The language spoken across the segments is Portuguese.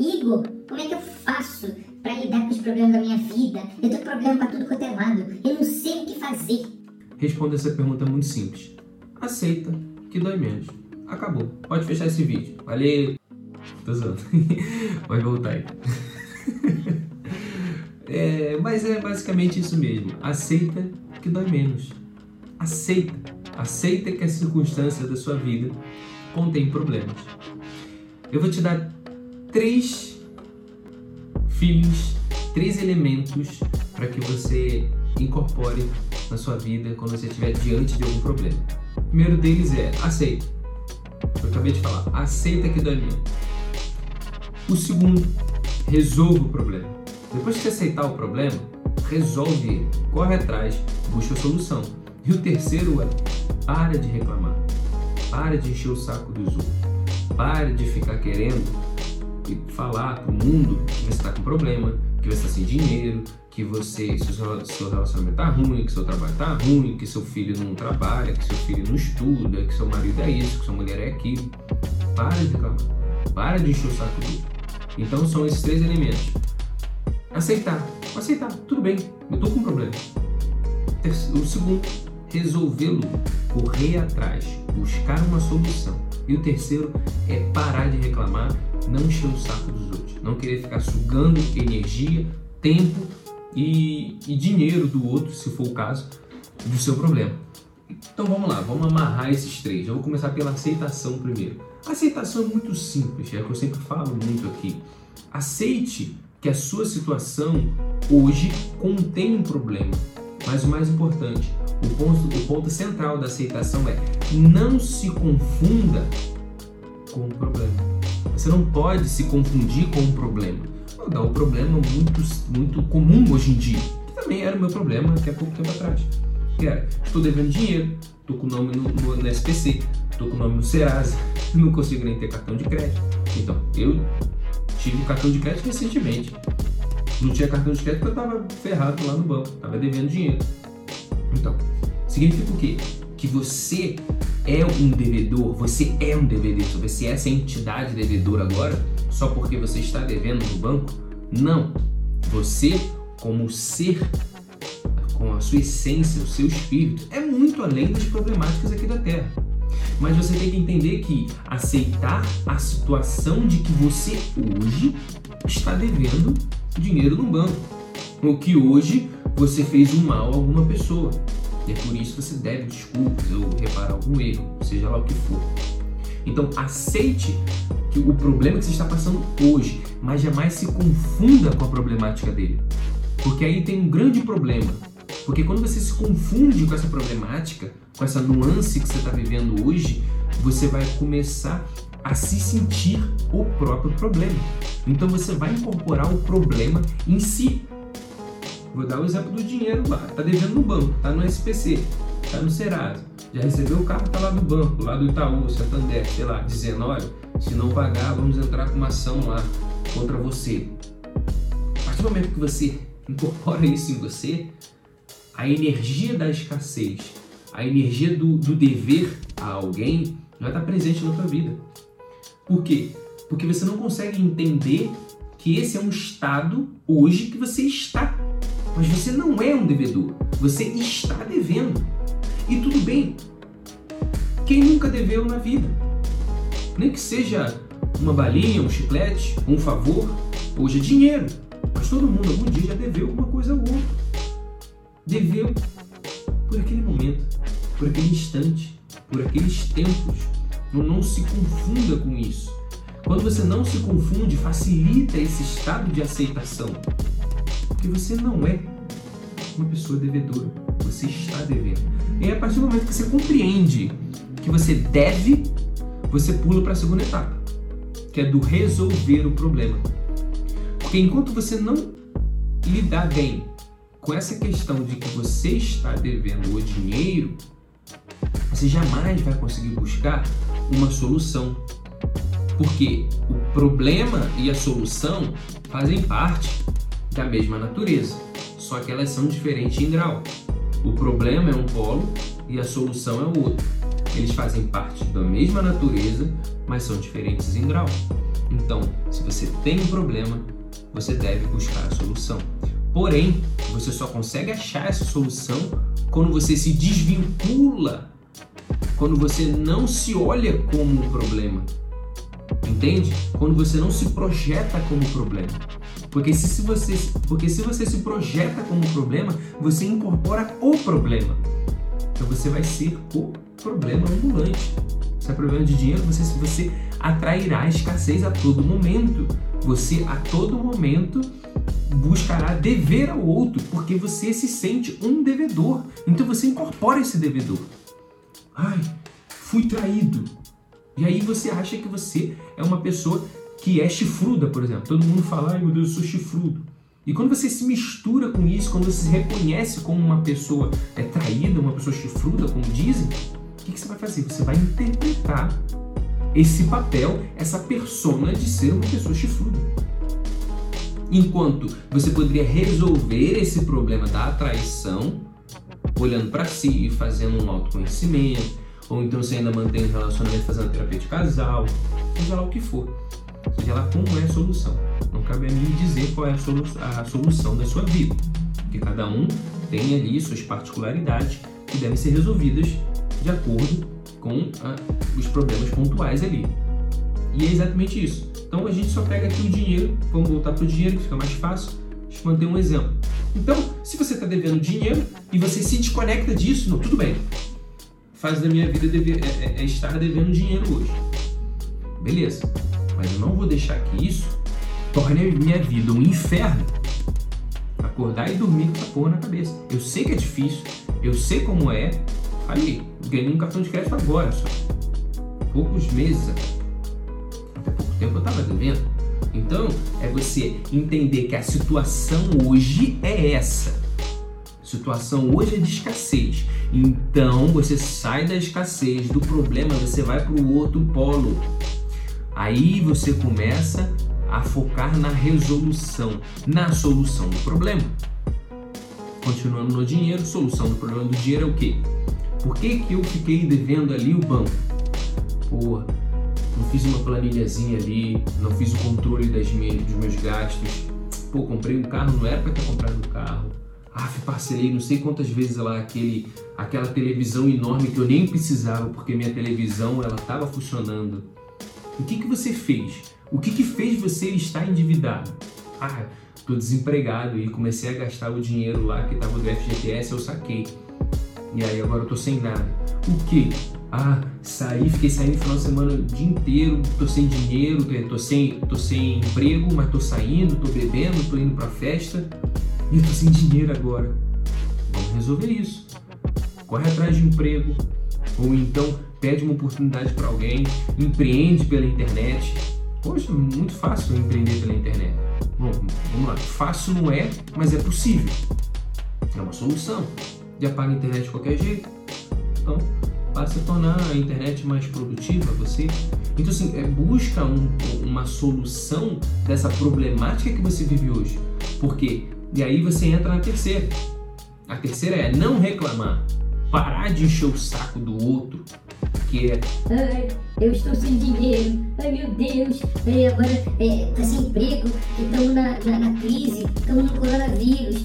Igor, como é que eu faço para lidar com os problemas da minha vida? Eu com problema para tudo quanto é lado. Eu não sei o que fazer. Responda essa pergunta muito simples. Aceita que dói menos. Acabou. Pode fechar esse vídeo. Valeu. Tô zoando. Pode voltar aí. é, mas é basicamente isso mesmo. Aceita que dói menos. Aceita. Aceita que a circunstância da sua vida contém problemas. Eu vou te dar três feelings, três elementos para que você incorpore na sua vida quando você estiver diante de algum problema. O primeiro deles é aceita. Eu acabei de falar, aceita dói menos. O segundo, resolva o problema. Depois que você aceitar o problema, resolve ele, corre atrás, busca a solução. E o terceiro é, para de reclamar, para de encher o saco dos outros, para de ficar querendo falar para o mundo que você está com problema, que você está sem dinheiro, que você, que seu relacionamento está ruim, que seu trabalho está ruim, que seu filho não trabalha, que seu filho não estuda, que seu marido é isso, que sua mulher é aquilo. Para de reclamar, para de encher o saco. Então são esses três elementos. Aceitar, aceitar, tudo bem, eu tô com um problema. O segundo, resolvê-lo, correr atrás, buscar uma solução. E o terceiro é parar de reclamar, não encher o saco dos outros, não querer ficar sugando energia, tempo e, e dinheiro do outro, se for o caso, do seu problema. Então vamos lá, vamos amarrar esses três. Eu vou começar pela aceitação primeiro. A aceitação é muito simples, é o que eu sempre falo muito aqui. Aceite que a sua situação hoje contém um problema. Mas o mais importante, o ponto, o ponto central da aceitação é não se confunda com o problema. Você não pode se confundir com o problema. Vou um problema muito, muito comum hoje em dia, que também era o meu problema até pouco tempo atrás. Que era, estou devendo dinheiro, estou com o nome no, no, no SPC, estou com o nome no Serasa, não consigo nem ter cartão de crédito. Então, eu tive cartão de crédito recentemente. Não tinha cartão de crédito porque eu estava ferrado lá no banco, estava devendo dinheiro. Então, significa o quê? Que você é um devedor, você é um devedor, você é essa entidade devedora agora só porque você está devendo no banco? Não. Você, como ser, com a sua essência, o seu espírito, é muito além das problemáticas aqui da Terra. Mas você tem que entender que aceitar a situação de que você hoje está devendo dinheiro no banco. Ou que hoje você fez um mal a alguma pessoa. E por isso você deve desculpas ou reparar algum erro, seja lá o que for. Então aceite que o problema que você está passando hoje, mas jamais se confunda com a problemática dele. Porque aí tem um grande problema. Porque quando você se confunde com essa problemática, com essa nuance que você está vivendo hoje, você vai começar a se sentir o próprio problema. Então você vai incorporar o problema em si. Vou dar o exemplo do dinheiro lá. Tá devendo no banco, tá no SPC, tá no Serasa. Já recebeu o carro, tá lá do banco, lá do Itaú, Santander, sei lá, dizendo, olha, se não pagar, vamos entrar com uma ação lá contra você. A partir do momento que você incorpora isso em você, a energia da escassez, a energia do, do dever a alguém já está presente na tua vida. Por quê? Porque você não consegue entender que esse é um estado hoje que você está. Mas você não é um devedor. Você está devendo. E tudo bem. Quem nunca deveu na vida? Nem que seja uma balinha, um chiclete, um favor. Hoje é dinheiro. Mas todo mundo algum dia já deveu alguma coisa ou outra. Deveu por aquele momento, por aquele instante, por aqueles tempos. Não, não se confunda com isso. Quando você não se confunde, facilita esse estado de aceitação. Porque você não é uma pessoa devedora. Você está devendo. E a partir do momento que você compreende que você deve, você pula para a segunda etapa, que é do resolver o problema. Porque enquanto você não lidar bem com essa questão de que você está devendo o dinheiro, você jamais vai conseguir buscar uma solução. Porque o problema e a solução fazem parte da mesma natureza, só que elas são diferentes em grau. O problema é um polo e a solução é o outro. Eles fazem parte da mesma natureza, mas são diferentes em grau. Então, se você tem um problema, você deve buscar a solução. Porém, você só consegue achar essa solução quando você se desvincula, quando você não se olha como um problema. Entende? Quando você não se projeta como problema. Porque se, se, você, porque se você se projeta como problema, você incorpora o problema. Então você vai ser o problema ambulante. Se é problema de dinheiro, você, você atrairá escassez a todo momento. Você a todo momento buscará dever ao outro, porque você se sente um devedor. Então você incorpora esse devedor. Ai, fui traído. E aí você acha que você é uma pessoa que é chifruda, por exemplo. Todo mundo fala, ai meu Deus, eu sou chifrudo. E quando você se mistura com isso, quando você se reconhece como uma pessoa é, traída, uma pessoa chifruda, como dizem, o que, que você vai fazer? Você vai interpretar esse papel, essa persona de ser uma pessoa chifruda. Enquanto você poderia resolver esse problema da traição olhando para si, fazendo um autoconhecimento, ou então você ainda mantém um relacionamento fazendo terapia de casal, seja lá o que for, seja lá como é a solução. Não cabe a mim dizer qual é a, a solução da sua vida, porque cada um tem ali suas particularidades que devem ser resolvidas de acordo com a, os problemas pontuais ali. E é exatamente isso. Então a gente só pega aqui o dinheiro, vamos voltar para o dinheiro que fica mais fácil. Deixa eu manter um exemplo. Então, se você está devendo dinheiro e você se desconecta disso, não, tudo bem fase da minha vida é, é, é estar devendo dinheiro hoje. Beleza, mas eu não vou deixar que isso torne a minha vida um inferno. Acordar e dormir com essa porra na cabeça. Eu sei que é difícil, eu sei como é. Falei, ganhei um cartão de crédito agora só. Poucos meses até pouco tempo eu estava devendo. Então, é você entender que a situação hoje é essa. A situação hoje é de escassez. Então você sai da escassez, do problema, você vai para o outro polo. Aí você começa a focar na resolução, na solução do problema. Continuando no dinheiro, solução do problema do dinheiro é o quê? Por que, que eu fiquei devendo ali o banco? Pô, não fiz uma planilhazinha ali, não fiz o controle das minhas, dos meus gastos. Pô, comprei um carro, não era para ter comprado um carro ah, parcelei não sei quantas vezes lá aquele, aquela televisão enorme que eu nem precisava porque minha televisão ela estava funcionando. O que, que você fez? O que, que fez você estar endividado? Ah, estou desempregado e comecei a gastar o dinheiro lá que estava do FGTS, eu saquei. E aí agora eu tô sem nada. O que? Ah, saí, fiquei saindo no final de semana o dia inteiro, tô sem dinheiro, tô sem, tô sem emprego, mas tô saindo, tô bebendo, tô indo pra festa e eu tô sem dinheiro agora. Vamos resolver isso. Corre atrás de emprego, ou então pede uma oportunidade para alguém, empreende pela internet. Poxa, muito fácil empreender pela internet. Bom, vamos lá. Fácil não é, mas é possível. É uma solução. Já paga a internet de qualquer jeito. Então, passa a tornar a internet mais produtiva você. Então, assim, é, busca um, uma solução dessa problemática que você vive hoje. Porque e aí você entra na terceira. A terceira é não reclamar, parar de encher o saco do outro, que é. Ai, eu estou sem dinheiro, ai meu Deus, ai, agora é, tá sem emprego, estamos na, na, na, crise, estamos no coronavírus,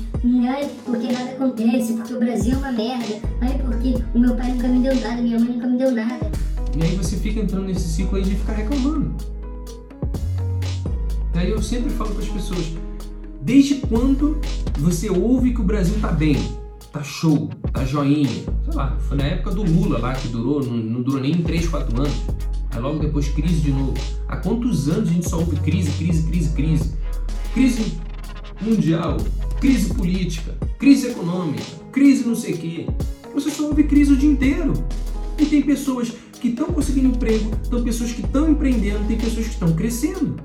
ai, porque nada acontece, porque o Brasil é uma merda, ai, porque o meu pai nunca me deu nada, minha mãe nunca me deu nada. E aí você fica entrando nesse ciclo aí de ficar reclamando. Daí eu sempre falo para as pessoas, Desde quando você ouve que o Brasil tá bem, tá show, tá joinha? Sei lá, foi na época do Lula lá que durou, não, não durou nem 3, 4 anos. Aí logo depois crise de novo. Há quantos anos a gente só ouve crise, crise, crise, crise? Crise mundial, crise política, crise econômica, crise não sei o quê. Você só ouve crise o dia inteiro. E tem pessoas que estão conseguindo emprego, tem pessoas que estão empreendendo, tem pessoas que estão crescendo.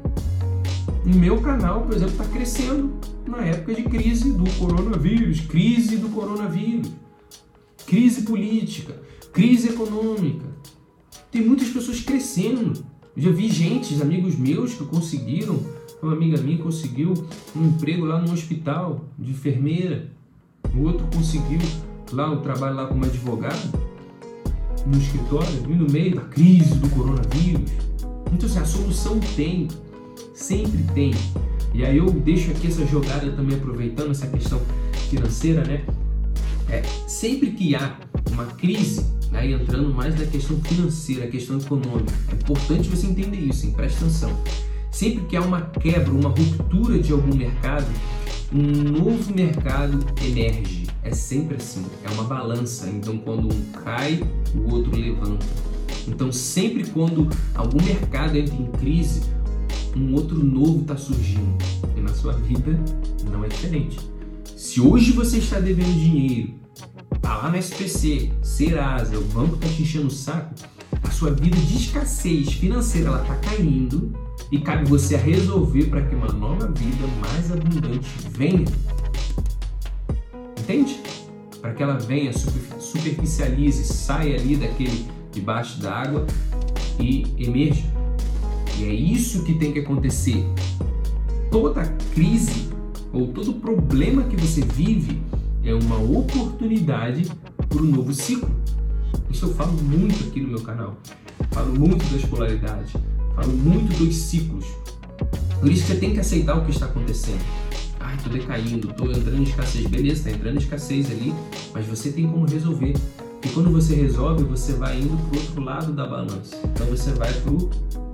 O meu canal, por exemplo, está crescendo na época de crise do coronavírus, crise do coronavírus, crise política, crise econômica. Tem muitas pessoas crescendo. Eu já vi gente, amigos meus que conseguiram, uma amiga minha conseguiu um emprego lá no hospital de enfermeira, o outro conseguiu lá o trabalho lá como advogado no escritório, no meio da crise do coronavírus. Então, assim, a solução tem. Sempre tem. E aí eu deixo aqui essa jogada também aproveitando essa questão financeira, né? É, sempre que há uma crise, aí entrando mais na questão financeira, questão econômica, é importante você entender isso, hein? preste atenção. Sempre que há uma quebra, uma ruptura de algum mercado, um novo mercado emerge. É sempre assim, é uma balança. Então, quando um cai, o outro levanta. Então, sempre quando algum mercado entra em crise, um outro novo está surgindo. E na sua vida não é diferente. Se hoje você está devendo dinheiro, tá lá na SPC, Serasa, o banco está te enchendo o saco, a sua vida de escassez financeira ela está caindo e cabe você a resolver para que uma nova vida mais abundante venha. Entende? Para que ela venha, superficialize, saia ali daquele debaixo da água e emerja. E é isso que tem que acontecer. Toda crise ou todo problema que você vive é uma oportunidade para um novo ciclo. Isso eu falo muito aqui no meu canal. Falo muito das polaridades, falo muito dos ciclos. Por isso que você tem que aceitar o que está acontecendo. Ai, tô decaindo, tô entrando em escassez. Beleza, tá entrando em escassez ali, mas você tem como resolver. E quando você resolve, você vai indo para o outro lado da balança. Então você vai para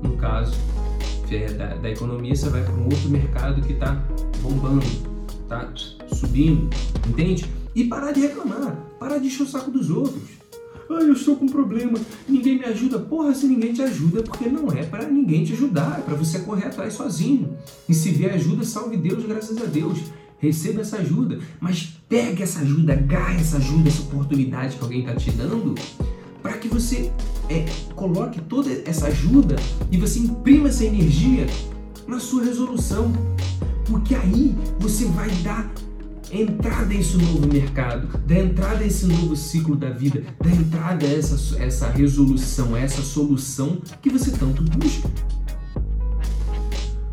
no caso é da, da economia, você vai para um outro mercado que está bombando, tá subindo, entende? E parar de reclamar, parar de encher o saco dos outros. Ah, eu estou com um problema, ninguém me ajuda. Porra, se ninguém te ajuda, é porque não é para ninguém te ajudar, é para você correr atrás sozinho. E se vier ajuda, salve Deus, graças a Deus. Receba essa ajuda, mas pegue essa ajuda, agarre essa ajuda, essa oportunidade que alguém está te dando, para que você é, coloque toda essa ajuda e você imprima essa energia na sua resolução. Porque aí você vai dar entrada a esse novo mercado, dar entrada a esse novo ciclo da vida, dar entrada a essa, essa resolução, a essa solução que você tanto busca.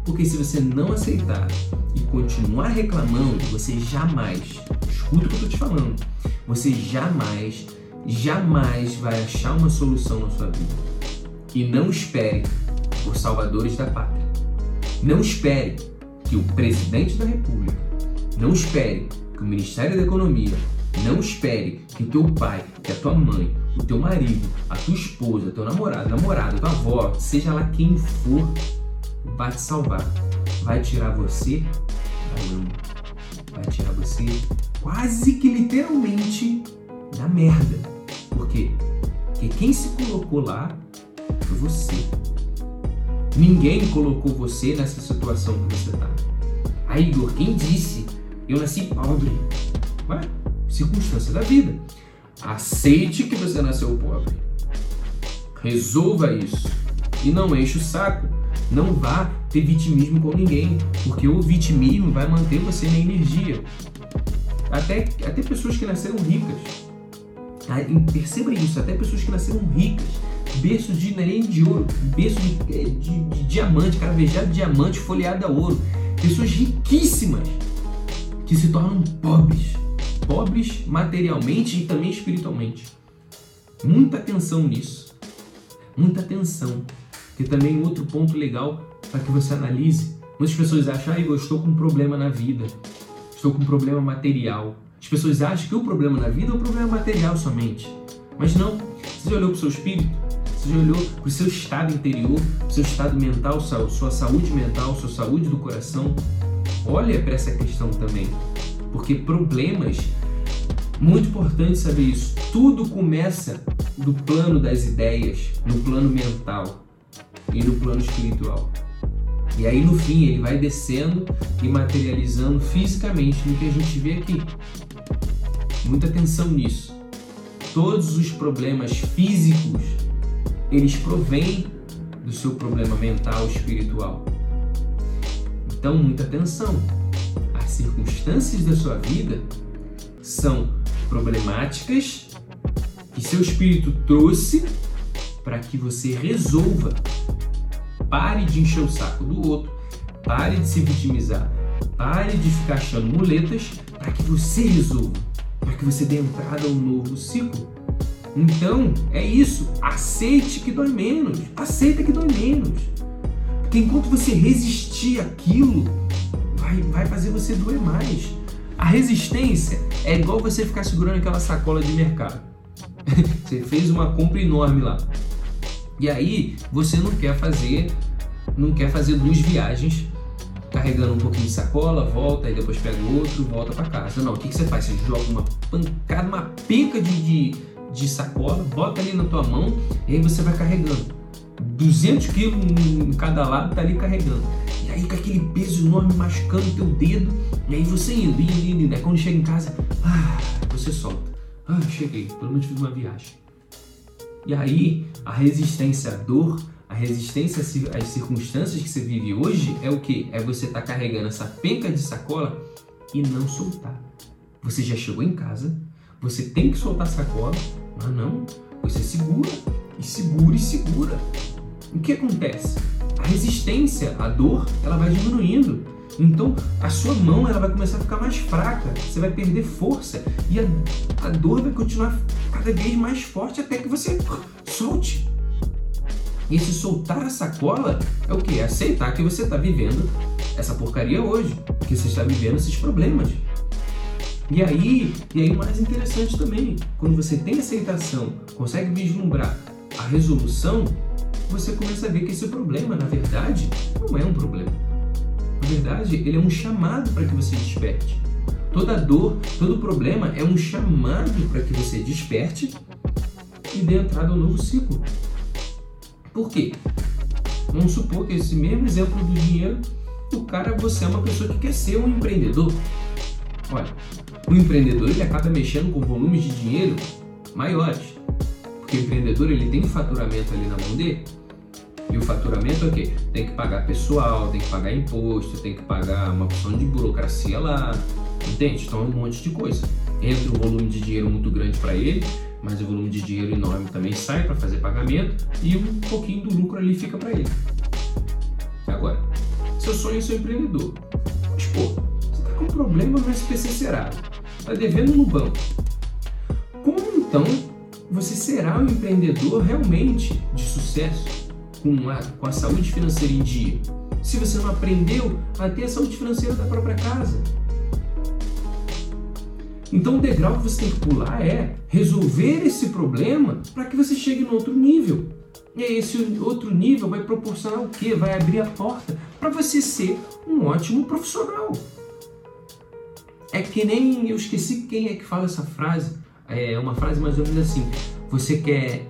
Porque se você não aceitar e continuar reclamando, você jamais, escuta o que eu estou te falando, você jamais, jamais vai achar uma solução na sua vida. E não espere por salvadores da pátria. Não espere que o presidente da República, não espere que o Ministério da Economia, não espere que o teu pai, que a tua mãe, o teu marido, a tua esposa, teu namorado, namorada, tua avó, seja lá quem for, vai te salvar. Vai tirar você Vai tirar você quase que literalmente da merda. Por quê? Porque quem se colocou lá foi você. Ninguém colocou você nessa situação que você está. Aí, Igor, quem disse? Eu nasci pobre. Ué, circunstância da vida. Aceite que você nasceu pobre. Resolva isso. E não enche o saco. Não vá ter vitimismo com ninguém, porque o vitimismo vai manter você na energia. Até, até pessoas que nasceram ricas. Tá? Perceba isso, até pessoas que nasceram ricas berço de nem de ouro, berço de, de, de diamante, caravejado de diamante, folheado a ouro. Pessoas riquíssimas que se tornam pobres. Pobres materialmente e também espiritualmente. Muita atenção nisso. Muita atenção. Que também outro ponto legal para que você analise. Muitas pessoas acham, ah, eu estou com um problema na vida. Estou com um problema material. As pessoas acham que o problema na vida é um problema material somente. Mas não. Você já olhou para o seu espírito? Você já olhou para o seu estado interior, seu estado mental, sua saúde mental, sua saúde do coração? Olha para essa questão também. Porque problemas, muito importante saber isso, tudo começa do plano das ideias, no plano mental e no plano espiritual. E aí no fim ele vai descendo e materializando fisicamente no que a gente vê aqui. Muita atenção nisso. Todos os problemas físicos eles provêm do seu problema mental espiritual. Então, muita atenção. As circunstâncias da sua vida são problemáticas que seu espírito trouxe para que você resolva. Pare de encher o saco do outro, pare de se vitimizar, pare de ficar achando muletas para que você resolva, para que você dê entrada a um novo ciclo. Então, é isso. Aceite que dói menos. Aceita que dói menos. Porque enquanto você resistir aquilo, vai, vai fazer você doer mais. A resistência é igual você ficar segurando aquela sacola de mercado. você fez uma compra enorme lá. E aí você não quer fazer, não quer fazer duas viagens carregando um pouquinho de sacola, volta e depois pega outro, volta para casa. Não, o que, que, você faz? Você joga uma pancada, uma pica de, de, de sacola, bota ali na tua mão e aí você vai carregando. 200 quilos em cada lado tá ali carregando. E aí com aquele peso enorme machucando teu dedo, e aí você indo, indo, indo, indo. Aí quando chega em casa, ah, você solta. Ah, cheguei, pelo menos fiz uma viagem. E aí a resistência à dor, a resistência às circunstâncias que você vive hoje é o que? É você estar tá carregando essa penca de sacola e não soltar. Você já chegou em casa, você tem que soltar a sacola, mas não, você segura, e segura, e segura. O que acontece? A resistência à dor, ela vai diminuindo. Então, a sua mão ela vai começar a ficar mais fraca, você vai perder força e a, a dor vai continuar cada vez mais forte até que você solte. E esse soltar a sacola é o que? É aceitar que você está vivendo essa porcaria hoje, que você está vivendo esses problemas. E aí, e aí o mais interessante também, quando você tem aceitação, consegue vislumbrar a resolução, você começa a ver que esse problema, na verdade, não é um problema. Na verdade, ele é um chamado para que você desperte. Toda dor, todo problema é um chamado para que você desperte e dê entrada ao novo ciclo. Por quê? Vamos supor que esse mesmo exemplo do dinheiro, o cara, você é uma pessoa que quer ser um empreendedor. Olha, o empreendedor ele acaba mexendo com volumes de dinheiro maiores. Porque o empreendedor ele tem um faturamento ali na mão dele. E o faturamento é o quê? Tem que pagar pessoal, tem que pagar imposto, tem que pagar uma opção de burocracia lá. Entende? Então é um monte de coisa. Entra um volume de dinheiro muito grande para ele, mas o volume de dinheiro enorme também sai para fazer pagamento e um pouquinho do lucro ali fica para ele. Agora, seu sonho é ser empreendedor. Mas, pô, você está com um problema no SPC Serasa está devendo no banco. Como então você será um empreendedor realmente de sucesso com a, com a saúde financeira em dia? Se você não aprendeu a ter a saúde financeira da própria casa. Então o degrau que você tem que pular é resolver esse problema para que você chegue no outro nível. E esse outro nível vai proporcionar o quê? Vai abrir a porta para você ser um ótimo profissional. É que nem eu esqueci quem é que fala essa frase. É uma frase mais ou menos assim: você quer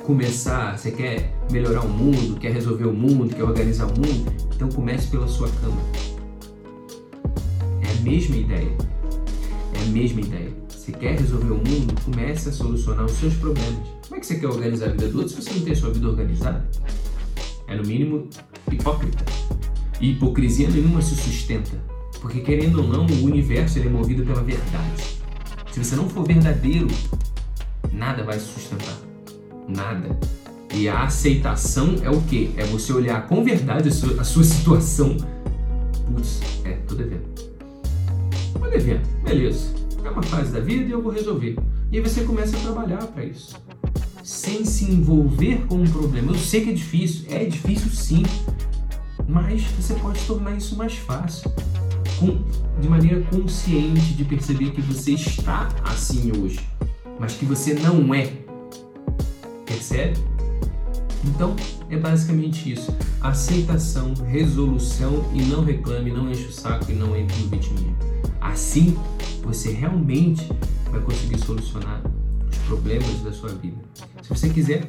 começar, você quer melhorar o mundo, quer resolver o mundo, quer organizar o mundo, então comece pela sua cama. É a mesma ideia. É a mesma ideia. Você quer resolver o mundo, comece a solucionar os seus problemas. Como é que você quer organizar a vida do outro se você não tem sua vida organizada? É no mínimo hipócrita. E hipocrisia nenhuma se sustenta. Porque querendo ou não, o universo é movido pela verdade. Se você não for verdadeiro, nada vai se sustentar. Nada. E a aceitação é o que? É você olhar com verdade a sua, a sua situação. Putz, é, tô devendo. Tô devendo, beleza. É uma fase da vida e eu vou resolver. E aí você começa a trabalhar para isso. Sem se envolver com um problema. Eu sei que é difícil, é difícil sim. Mas você pode tornar isso mais fácil com, de maneira consciente de perceber que você está assim hoje, mas que você não é. Percebe? Então, é basicamente isso. Aceitação, resolução e não reclame, não enche o saco e não entre no vitimismo. Assim, você realmente vai conseguir solucionar os problemas da sua vida. Se você quiser,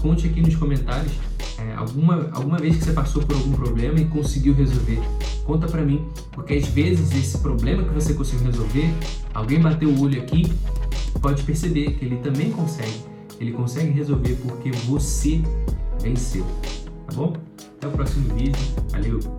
conte aqui nos comentários é, alguma, alguma vez que você passou por algum problema e conseguiu resolver. Conta pra mim, porque às vezes esse problema que você conseguiu resolver, alguém bateu o olho aqui, pode perceber que ele também consegue. Ele consegue resolver porque você venceu. Tá bom? Até o próximo vídeo. Valeu!